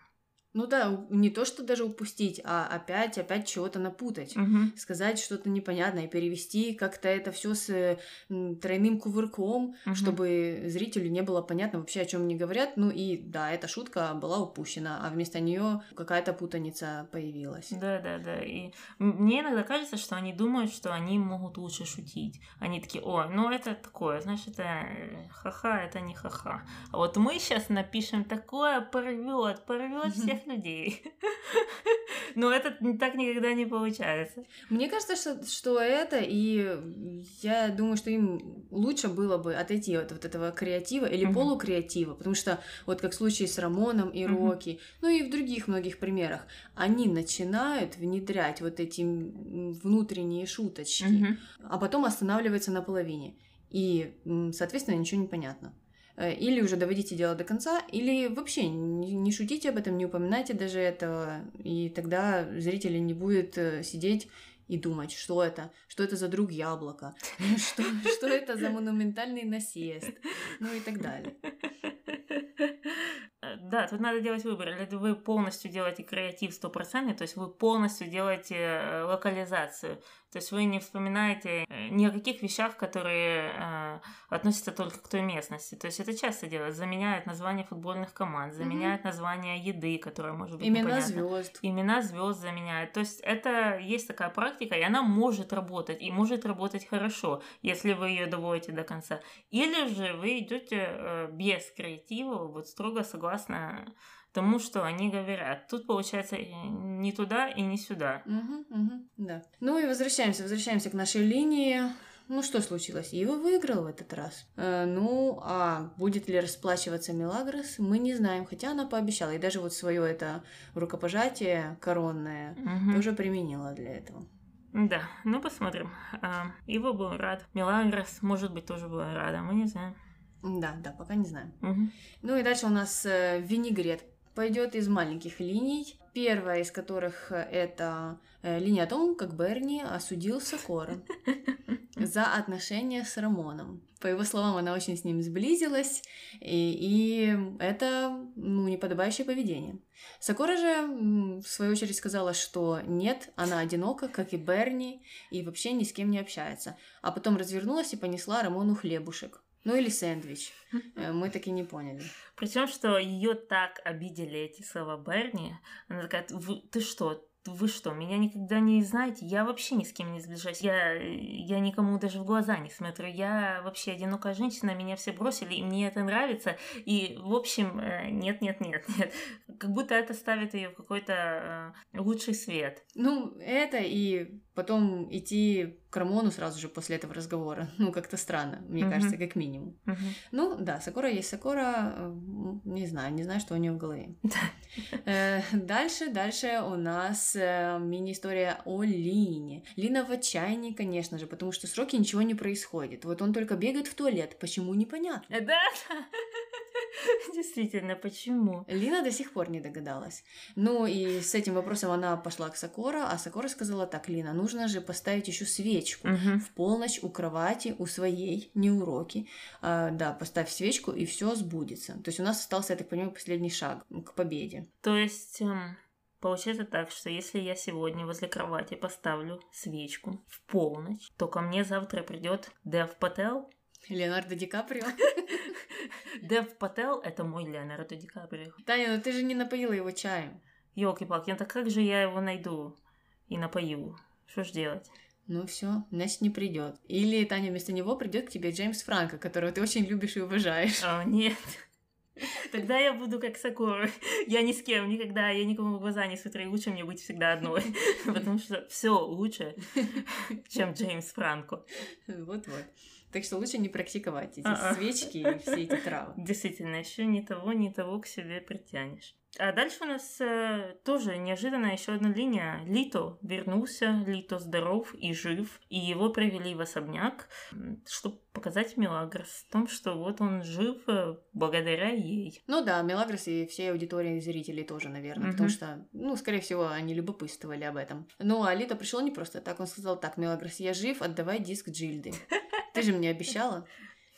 Ну да, не то, что даже упустить, а опять, опять чего-то напутать. Мгм. Сказать что-то непонятное, перевести как-то это все с э, тройным кувырком, Мгм. чтобы зрителю не было понятно вообще, о чем они говорят. Ну и да, эта шутка была упущена, а вместо нее какая-то путаница появилась. Да, да, да. И мне иногда кажется, что они думают, что они могут лучше шутить. Они такие, о, ну это такое, знаешь, это э, ха-ха, это не ха-ха. А вот мы сейчас напишем такое, порвет, порвет всех людей. Но это так никогда не получается. Мне кажется, что, что это, и я думаю, что им лучше было бы отойти от вот этого креатива или Мгм. полукреатива, потому что вот как в случае с Рамоном и. Рокки, ну и в других многих примерах, они начинают внедрять вот эти внутренние шуточки, Мгм. а потом останавливаются на половине. и, соответственно, ничего не понятно. Э, или уже доводите дело до конца, или вообще не шутите об этом, не упоминайте даже этого, и тогда зритель не будет э, сидеть и думать, что это, что это за друг яблока, что, что это за монументальный насест, ну и так далее. Э, да, тут надо делать выбор. Или вы полностью делаете креатив стопроцентный, то есть вы полностью делаете локализацию. То есть вы не вспоминаете э, ни о каких вещах, которые э, относятся только к той местности. То есть это часто делают. Заменяют название футбольных команд, заменяют mm-hmm. название еды, которая может быть Имена звезд. Имена звезд заменяют. То есть это есть такая практика, и она может работать, и может работать хорошо, если вы ее доводите до конца. Или же вы идете э, без креатива, вот строго согласно тому, что они говорят. Тут получается не туда и не сюда. Угу, угу, да. Ну и возвращаемся, возвращаемся к нашей линии. Ну что случилось? Ива выиграл в этот раз. Э, ну, а будет ли расплачиваться Мелагрос, мы не знаем, хотя она пообещала. И даже вот свое это рукопожатие коронное угу. тоже применила для этого. Да, ну посмотрим. А, Ива был рад. Мелагрос, может быть, тоже была рада, мы не знаем. Да, да, пока не знаем. Угу. Ну и дальше у нас э, винегрет пойдет из маленьких линий. Первая из которых э, это э, линия о том, как Берни осудил Сокора за отношения с Рамоном. По его словам, она очень с ним сблизилась, и, и это ну, неподобающее поведение. Сокора же, в свою очередь, сказала, что нет, она одинока, как и Берни, и вообще ни с кем не общается. А потом развернулась и понесла Рамону хлебушек. Ну или сэндвич. Э, мы так и не поняли. Причем, что ее так обидели эти слова Берни. Она такая, ты что, вы что, меня никогда не знаете? Я вообще ни с кем не сближаюсь. Я, я никому даже в глаза не смотрю. Я вообще одинокая женщина, меня все бросили, и мне это нравится. И, в общем, э, нет, нет, нет, нет. Как будто это ставит ее в какой-то э, лучший свет. Ну, это и потом идти к Рамону сразу же после этого разговора. Ну, как-то странно, мне uh-huh. кажется, как минимум. Uh-huh. Ну, да, Сакура есть Сакура. Э, не знаю, не знаю, что у нее в голове. Э, дальше, дальше у нас э, мини-история о Лине. Лина в отчаянии, конечно же, потому что сроки ничего не происходит. Вот он только бегает в туалет. Почему, непонятно. Да, Действительно, почему? Лина до сих пор не догадалась. Ну и с этим вопросом она пошла к Сакора, а Сакора сказала так, Лина, нужно же поставить еще свечку угу. в полночь у кровати, у своей, не уроки. А, да, поставь свечку, и все сбудется. То есть у нас остался, я так понимаю, последний шаг к победе. То есть... Эм... Получается так, что если я сегодня возле кровати поставлю свечку в полночь, то ко мне завтра придет Дев Пател Леонардо Ди Каприо. Дев Пател — это мой Леонардо Ди Каприо. Таня, ну ты же не напоила его чаем. Ёлки-палки, ну так как же я его найду и напою? Что ж делать? Ну все, значит не придет. Или Таня вместо него придет к тебе Джеймс Франко, которого ты очень любишь и уважаешь. О, нет. Тогда я буду как Сакура. Я ни с кем никогда, я никому в глаза не смотрю. Лучше мне быть всегда одной. Потому что все лучше, чем Джеймс Франко. Вот-вот. Так что лучше не практиковать эти А-а. свечки и все эти травы. Действительно, еще ни того, ни того к себе притянешь. А дальше у нас э, тоже неожиданно еще одна линия. Лито вернулся, Лито здоров и жив, и его привели в особняк, чтобы показать Мелагрос в том, что вот он жив э, благодаря ей. Ну да, Мелагрос и все аудитории зрителей тоже, наверное, угу. потому что, ну, скорее всего, они любопытствовали об этом. Ну, а Лито пришел не просто так, он сказал так, Мелагрос, я жив, отдавай диск Джильды. Ты же мне обещала.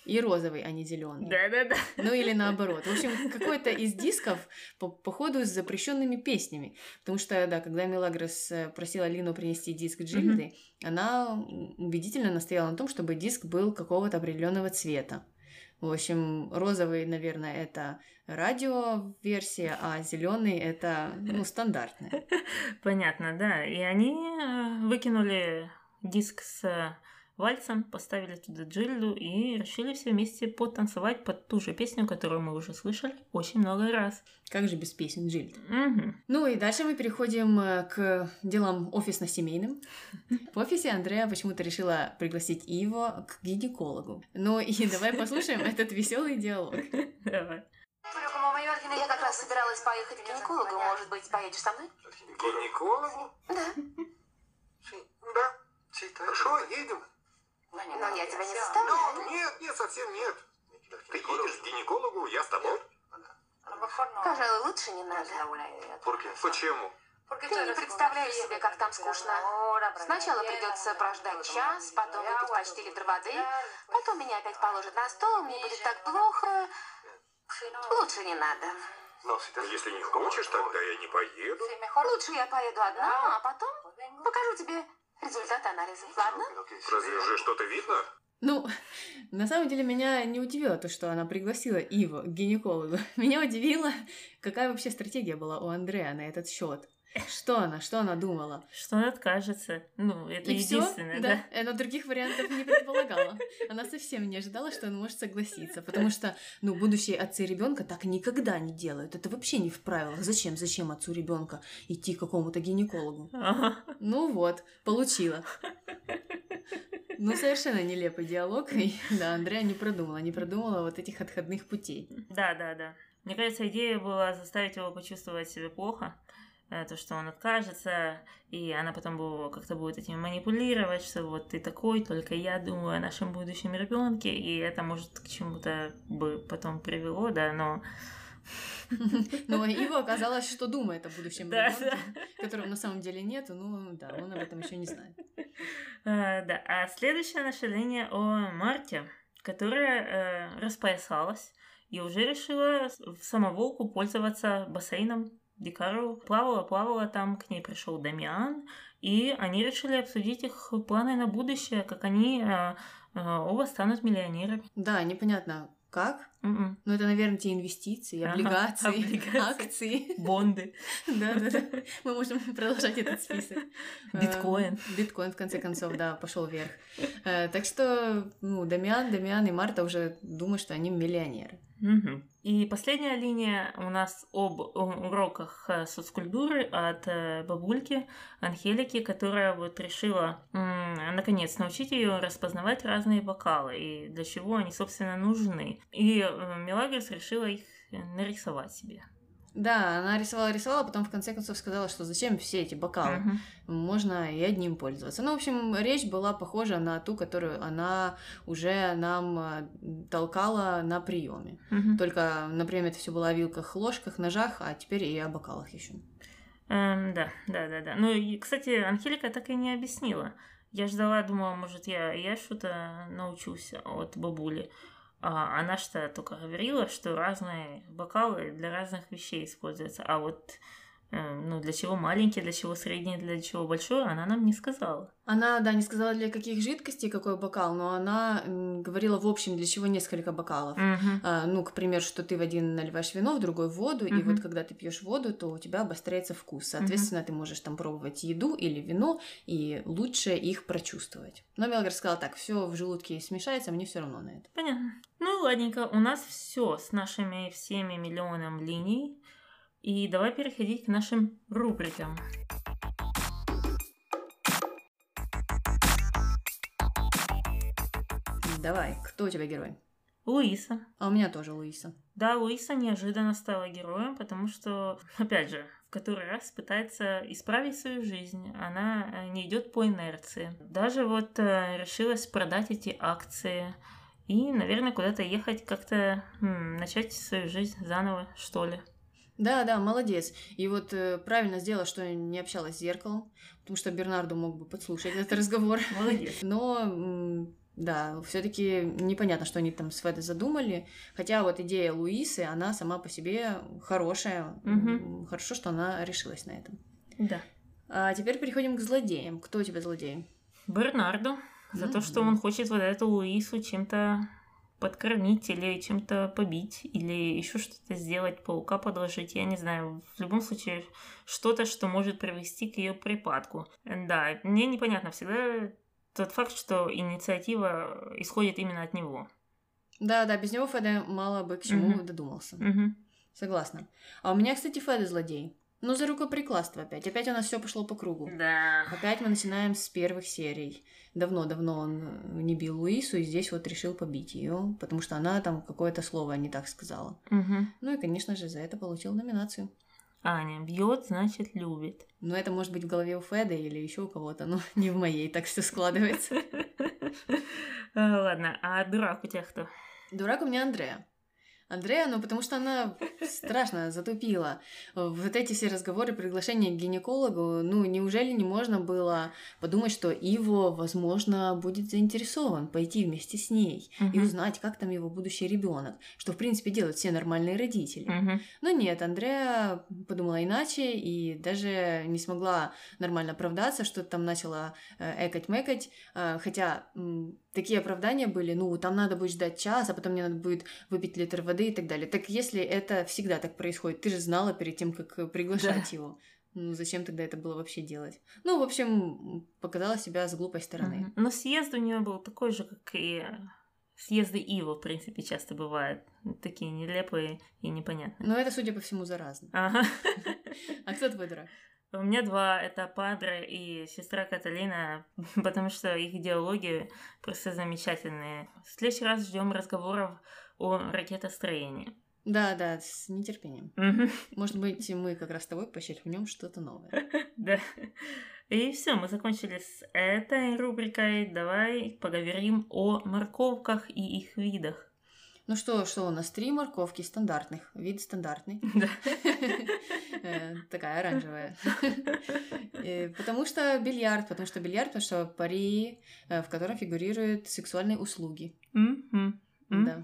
И розовый, а не зеленый. Да-да-да. Ну или наоборот. В общем, какой-то из дисков, по походу, с запрещенными песнями. Потому что, да, когда Мелагрос э, просила Лину принести диск Джильды, mm-hmm. она убедительно настояла на том, чтобы диск был какого-то определенного цвета. В общем, розовый, наверное, это радиоверсия, а зеленый это ну, стандартная. Понятно, да. И они э, выкинули диск с вальсом, поставили туда Джильду и решили все вместе потанцевать под ту же песню, которую мы уже слышали очень много раз. Как же без песен Джильд? Угу. Ну и дальше мы переходим э, к делам офисно-семейным. В офисе Андрея почему-то решила пригласить его к гинекологу. Ну и давай послушаем этот веселый диалог. Давай. Я как раз собиралась поехать к гинекологу. Может быть, поедешь со мной? К гинекологу? Да. Да. Хорошо, едем. Но я тебя не заставляю. Ну, нет, нет, совсем нет. Ты едешь к гинекологу, я с тобой. Пожалуй, лучше не надо. Почему? Ты не представляешь себе, как там скучно. Сначала придется прождать час, потом выпить почти литр воды, потом меня опять положат на стол, мне будет так плохо. Лучше не надо. Если не хочешь, тогда я не поеду. Лучше я поеду одна, а потом покажу тебе результаты анализов, ладно? Разве уже что-то видно? Ну, на самом деле меня не удивило то, что она пригласила Иву к гинекологу. Меня удивило, какая вообще стратегия была у Андрея на этот счет. Что она, что она думала? Что он откажется. Ну, это И единственное, да. да. Она других вариантов не предполагала. Она совсем не ожидала, что он может согласиться. Потому что, ну, будущие отцы ребенка так никогда не делают. Это вообще не в правилах. Зачем, зачем отцу ребенка идти к какому-то гинекологу? Ага. Ну вот, получила. Ну, совершенно нелепый диалог. И, да, Андрея не продумала, не продумала вот этих отходных путей. Да, да, да. Мне кажется, идея была заставить его почувствовать себя плохо, то, что он откажется, и она потом его как-то будет этим манипулировать, что вот ты такой, только я думаю о нашем будущем ребенке, и это может к чему-то бы потом привело, да, но Но Ива оказалось, что думает о будущем Да, ребенке, которого на самом деле нету. Ну, да, он об этом еще не знает. Э, да, а следующая наша линия о Марте, которая э, распоясалась и уже решила в самоволку пользоваться бассейном Дикару. Плавала, плавала там, к ней пришел Дамиан, и они решили обсудить их планы на будущее, как они э, э, оба станут миллионерами. Да, непонятно как. М-м. Ну, это, наверное, те инвестиции, Ага, облигации, облигации. акции. Бонды. Да, да, да. Мы можем продолжать этот список. Биткоин. Э, Биткоин, в конце концов, да, пошел вверх. Э, Так что, ну, Дамиан, Дамиан и Марта уже думают, что они миллионеры. И последняя линия у нас об уроках э, соцкультуры от э, бабульки Анхелики, которая вот решила наконец научить ее распознавать разные бокалы и для чего они, собственно, нужны. И э, Мелагрос решила их нарисовать себе. Да, она рисовала, рисовала, потом в конце концов сказала, что зачем все эти бокалы. Мгм. можно и одним пользоваться. Ну, в общем, речь была похожа на ту, которую она уже нам э, толкала на приеме. Мгм. Только на приеме это все было о вилках, ложках, ножах, а теперь и о бокалах еще. Эм, да, да, да, да. Ну и, кстати, Анхелика так и не объяснила. Я ждала, думала, может, я, я что-то научусь от бабули. А она что только говорила, что разные бокалы для разных вещей используются. А вот ну, для чего маленький, для чего средний, для чего большой, она нам не сказала. Она, да, не сказала для каких жидкостей какой бокал, но она говорила в общем, для чего несколько бокалов. Мгм. А, ну, к примеру, что ты в один наливаешь вино, в другой воду, и Мгм. вот когда ты пьешь воду, то у тебя обостряется вкус. Соответственно, ты можешь там пробовать еду или вино, и лучше их прочувствовать. Но Мелгар сказала так, все в желудке смешается, мне все равно на это. Понятно. Ну, ладненько, у нас все с нашими всеми миллионом линий. И давай переходить к нашим рубрикам. Давай, кто у тебя герой? Луиса. А у меня тоже Луиса. Да, Луиса неожиданно стала героем, потому что, опять же, в который раз пытается исправить свою жизнь. Она э, не идет по инерции. Даже вот э, решилась продать эти акции и, наверное, куда-то ехать, как-то начать свою жизнь заново, что ли. Да, да, молодец. И вот э, правильно сделала, что не общалась с зеркалом, потому что Бернарду мог бы подслушать этот разговор. Молодец. Но, да, все-таки непонятно, что они там с Федой задумали. Хотя вот идея Луисы, она сама по себе хорошая. Хорошо, что она решилась на этом. Да. А теперь переходим к злодеям. Кто у тебя злодей? Бернарду за то, что он хочет вот эту Луису чем-то подкормить или чем-то побить, или еще что-то сделать, паука подложить, я не знаю. В любом случае, что-то, что может привести к ее припадку. Да, мне непонятно всегда тот факт, что инициатива исходит именно от него. Да, да, без него Феда мало бы к чему Мгм. додумался. Мгм. Согласна. А у меня, кстати, Феда злодей. Ну, за рукоприкладство опять. Опять у нас все пошло по кругу. Да. Опять мы начинаем с первых серий. Давно-давно он э, не бил Луису, и здесь вот решил побить ее, потому что она там какое-то слово не так сказала. Мгм. Ну и, конечно же, за это получил номинацию. Аня бьет, значит, любит. Но это может быть в голове у Феда или еще у кого-то, но не в моей, так все складывается. Ладно, а дурак у тебя кто? Дурак у меня Андрея. Андрея, ну потому что она страшно затупила. Вот эти все разговоры, приглашения к гинекологу, ну неужели не можно было подумать, что Иво, возможно, будет заинтересован пойти вместе с ней угу. и узнать, как там его будущий ребенок, что в принципе делают все нормальные родители. Угу. Но нет, Андрея подумала иначе и даже не смогла нормально оправдаться, что там начала э, экать-мекать, э, хотя такие оправдания были, ну, там надо будет ждать час, а потом мне надо будет выпить литр воды и так далее. Так если это всегда так происходит, ты же знала перед тем, как э, приглашать да. его. Ну, зачем тогда это было вообще делать? Ну, в общем, показала себя с глупой стороны. Mm-hmm. Но съезд у нее был такой же, как и съезды Ива, в принципе, часто бывают. Такие нелепые и непонятные. Но это, судя по всему, заразно. Ага. А кто твой дурак? У меня два, это Падре и сестра Каталина, потому что их диалоги просто замечательные. В следующий раз ждем разговоров о ракетостроении. Да, да, с нетерпением. Может быть, мы как раз с тобой почерпнем что-то новое. Да. И все, мы закончили с этой рубрикой. Давай поговорим о морковках и их видах. Ну что, что у нас? Три морковки стандартных. Вид стандартный. Да. Э, такая оранжевая. Потому что бильярд, потому что бильярд, потому что пари, э, в котором фигурируют сексуальные услуги. Да.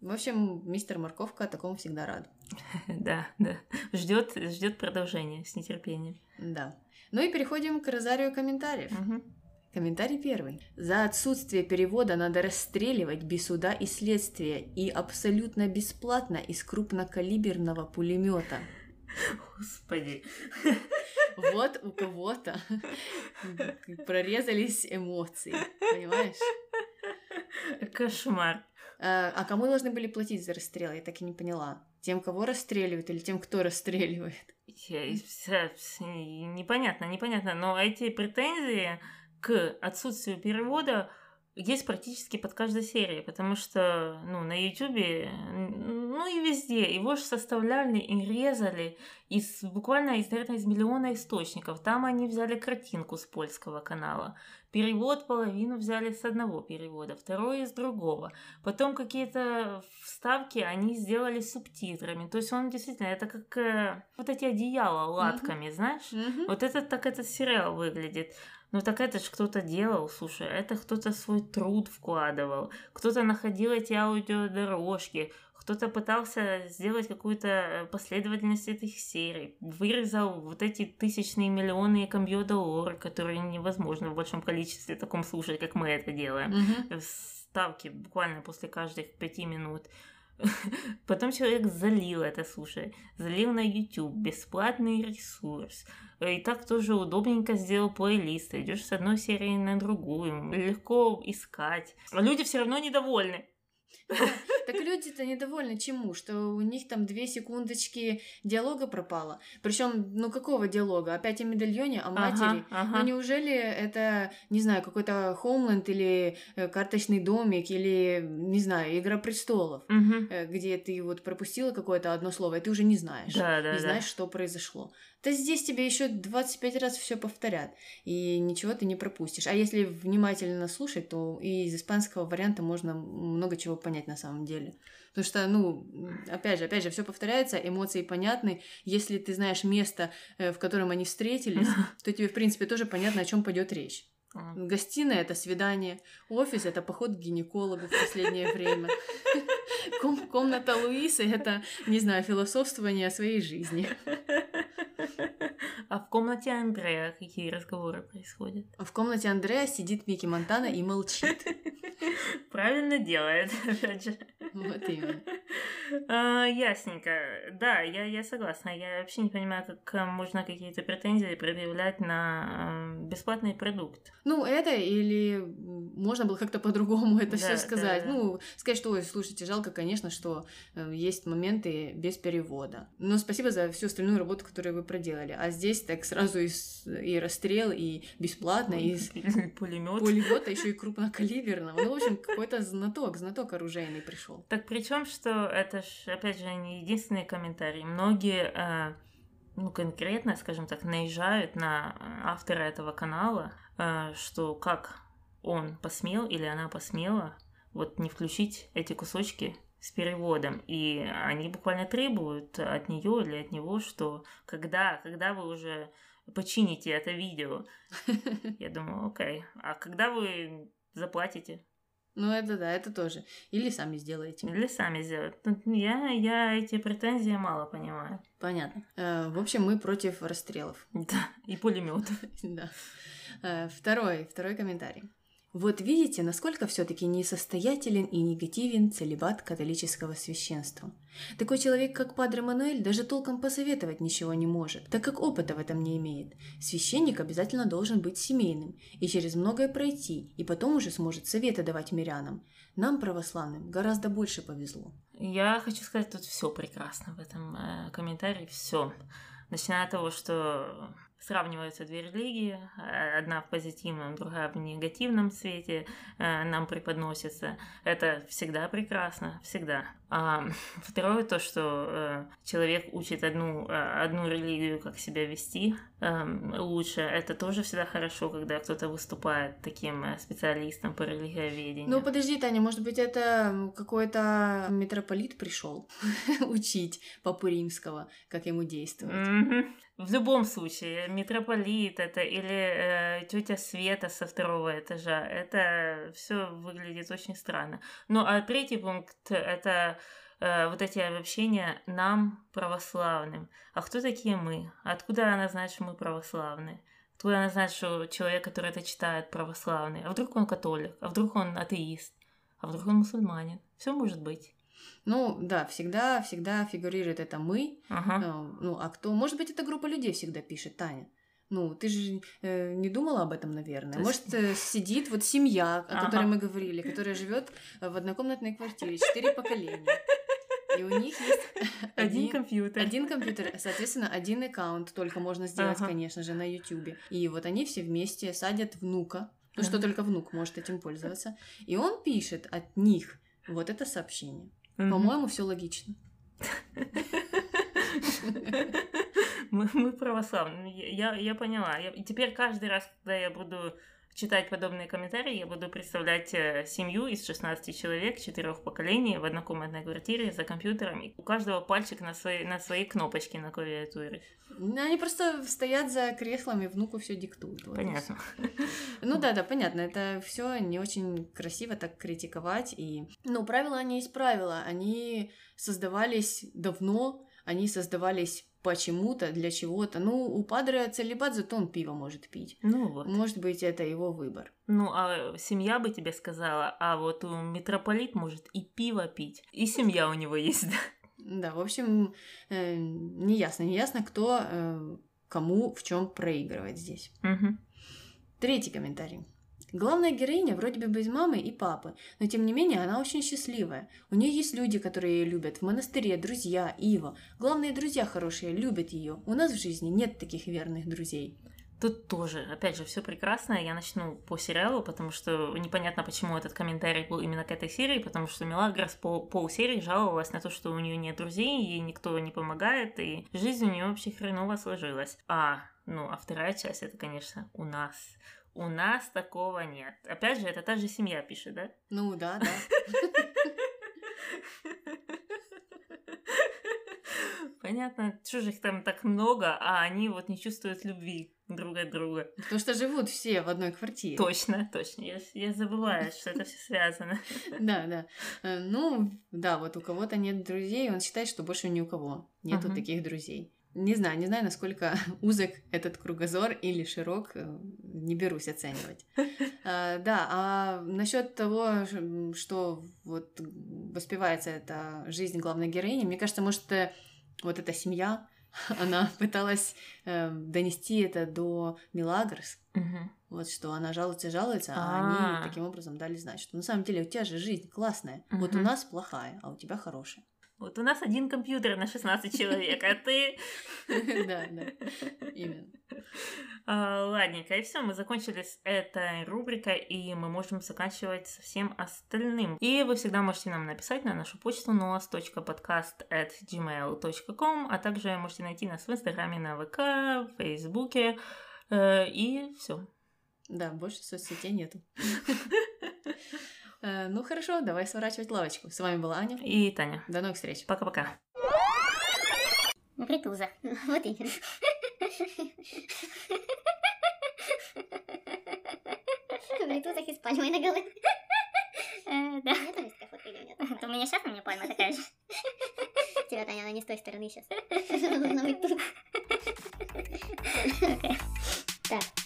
В общем, мистер Морковка такому всегда рад. Да, да. Ждет, ждет продолжения с нетерпением. Да. Ну и переходим к розарию комментариев. Комментарий первый. За отсутствие перевода надо расстреливать без суда и следствия и абсолютно бесплатно из крупнокалиберного пулемета. Господи. Вот у кого-то прорезались эмоции, понимаешь? Кошмар. А, а кому должны были платить за расстрел? Я так и не поняла. Тем, кого расстреливают, или тем, кто расстреливает? Я, непонятно, непонятно. Но эти претензии к отсутствию перевода есть практически под каждой серией, потому что ну, на Ютубе, ну и везде, его же составляли и резали из, буквально из, наверное, из миллиона источников. Там они взяли картинку с польского канала, перевод половину взяли с одного перевода, второй из другого. Потом какие-то вставки они сделали субтитрами. То есть он действительно, это как э, вот эти одеяла латками, mm-hmm. знаешь? Mm-hmm. Вот это так этот сериал выглядит. Ну так это ж кто-то делал, слушай, это кто-то свой труд вкладывал, кто-то находил эти аудиодорожки, кто-то пытался сделать какую-то э, последовательность этих серий, вырезал вот эти тысячные миллионы компьютер которые невозможно в большом количестве таком слушать, как мы это делаем. Mm-hmm. Ставки буквально после каждых пяти минут. Потом человек залил это, слушай, залил на YouTube, бесплатный ресурс. И так тоже удобненько сделал плейлист. Идешь с одной серии на другую. Легко искать. А люди все равно недовольны. Так люди-то недовольны чему? Что у них там две секундочки диалога пропало. Причем, ну какого диалога? Опять о медальоне, о матери. Ага, ага. Ну неужели это, не знаю, какой-то Хоумленд или э, карточный домик или, не знаю, Игра престолов, угу. где ты вот пропустила какое-то одно слово, и ты уже не знаешь. Да, да, не да. знаешь, что произошло. Да здесь тебе еще 25 раз все повторят, и ничего ты не пропустишь. А если внимательно слушать, то и из испанского варианта можно много чего понять на самом деле. Потому что, ну, опять же, опять же, все повторяется, эмоции понятны. Если ты знаешь место, э, в котором они встретились, то тебе, в принципе, тоже понятно, о чем пойдет речь. Гостиная это свидание, офис это поход к гинекологу в последнее время. Ком- комната Луисы это, не знаю, философствование о своей жизни. А в комнате Андрея какие разговоры происходят? В комнате Андрея сидит Микки Монтана и молчит. Правильно делает, опять же. Вот именно. А, ясненько. Да, я, я согласна. Я вообще не понимаю, как можно какие-то претензии предъявлять на бесплатный продукт. Ну, это или можно было как-то по-другому это да, все сказать. Да, да. Ну, сказать, что, ой, слушайте, жалко, конечно, что э, есть моменты без перевода. Но спасибо за всю остальную работу, которую вы проделали. А здесь так сразу и, и расстрел, и бесплатно, и пулемет. Пулемет, а еще и крупнокалиберного. Ну, в общем, какой-то знаток, знаток оружейный пришел. Так причем, что это ж, опять же, не единственные комментарии. Многие, э, ну, конкретно, скажем так, наезжают на автора этого канала, э, что как он посмел или она посмела вот не включить эти кусочки с переводом. И они буквально требуют от нее или от него, что когда, когда вы уже почините это видео, я думаю, окей, а когда вы заплатите? Ну, это да, это тоже. Или сами сделаете. Или сами сделают. Я, я эти претензии мало понимаю. Понятно. Э, в общем, мы против расстрелов. Да, и пулеметов. Да. Э, второй, второй комментарий. Вот видите, насколько все-таки несостоятелен и негативен целебат католического священства. Такой человек, как Падре Мануэль, даже толком посоветовать ничего не может, так как опыта в этом не имеет. Священник обязательно должен быть семейным и через многое пройти, и потом уже сможет советы давать мирянам. Нам, православным, гораздо больше повезло. Я хочу сказать, тут все прекрасно в этом э, комментарии, все. Начиная от того, что сравниваются две религии, э, одна в позитивном, другая в негативном свете э, нам преподносится. Это всегда прекрасно, всегда. А второе то, что э, человек учит одну, одну религию, как себя вести эм, лучше, это тоже всегда хорошо, когда кто-то выступает таким специалистом по религиоведению. Ну подожди, Таня, может быть это какой-то митрополит пришел учить Папу Римского, как ему действовать? В любом случае, митрополит это или э, тетя Света со второго этажа, это все выглядит очень странно. Ну а третий пункт это э, вот эти обобщения нам, православным. А кто такие мы? Откуда она знает, что мы православные? Откуда она знает, что человек, который это читает, православный? А вдруг он католик? А вдруг он атеист? А вдруг он мусульманин? Все может быть. Ну, да, всегда, всегда фигурирует это мы. Ага. Э, ну, а кто? Может быть, эта группа людей всегда пишет, Таня. Ну, ты же э, не думала об этом, наверное. Может, э, сидит вот семья, о ага. которой мы говорили, которая живет в однокомнатной квартире, четыре поколения. И у них есть один, один компьютер. Один компьютер, соответственно, один аккаунт только можно сделать, ага. конечно же, на YouTube. И вот они все вместе садят внука, ну что только внук может этим пользоваться, и он пишет от них вот это сообщение. Mm-hmm. По-моему, все логично. Мы, мы православные. Я, я поняла. Я, теперь каждый раз, когда я буду читать подобные комментарии, я буду представлять э, семью из 16 человек, четырех поколений в однокомнатной квартире за компьютером. У каждого пальчик на своей, на своей кнопочке на клавиатуре. Они просто стоят за креслами, внуку все диктуют. Вот понятно. Ну да, да, понятно. Это все не очень красиво так критиковать. И... Ну, правила они есть правила. Они создавались давно, они создавались почему-то, для чего-то. Ну, у Падре целебат, зато он пиво может пить. Ну вот. Может быть, это его выбор. Ну, а семья бы тебе сказала, а вот у митрополит может и пиво пить, и семья у него есть, да? Да, в общем, э, неясно, неясно, кто э, кому в чем проигрывает здесь. Угу. Третий комментарий. Главная героиня вроде бы без мамы и папы, но тем не менее она очень счастливая. У нее есть люди, которые ее любят. В монастыре друзья, Ива. Главные друзья хорошие, любят ее. У нас в жизни нет таких верных друзей. Тут тоже, опять же, все прекрасно. Я начну по сериалу, потому что непонятно, почему этот комментарий был именно к этой серии, потому что Мелагрос по полсерии жаловалась на то, что у нее нет друзей, ей никто не помогает, и жизнь у нее вообще хреново сложилась. А, ну, а вторая часть, это, конечно, у нас. У нас такого нет. Опять же, это та же семья пишет, да? Ну да, да. Понятно, чужих там так много, а они вот не чувствуют любви друг от друга. Потому что живут все в одной квартире. Точно, точно. Я, я забываю, что это все связано. Да, да. Э, ну, да, вот у кого-то нет друзей, он считает, что больше ни у кого нету таких друзей. Не знаю, не знаю, насколько узок этот кругозор или широк, э, не берусь оценивать. А, да, а насчет того, что вот воспевается эта жизнь главной героини, мне кажется, может, э, вот эта семья, она пыталась э, донести это до Милагрос, вот что она жалуется, жалуется, а они а. таким образом дали знать, что на самом деле у тебя же жизнь классная, вот у нас плохая, а у тебя хорошая. Вот у нас один компьютер на 16 человек, а ты... Да, да, именно. А, ладненько, и все, мы закончили с этой рубрикой, и мы можем заканчивать со всем остальным. И вы всегда можете нам написать на нашу почту nos.podcast.gmail.com, а также можете найти нас в Инстаграме, на ВК, в Фейсбуке, э, и все. Да, больше соцсетей нету. Э, ну хорошо, давай сворачивать лавочку. С вами была Аня. И Таня. До новых встреч. Пока-пока. Притуза. Вот именно. Притузах из пальмы на голове. Э, да. Это там есть фотка или нет? У меня сейчас у меня пальма такая же. Тебя, типа, Таня, она не с той стороны сейчас. Она быть тут. Так.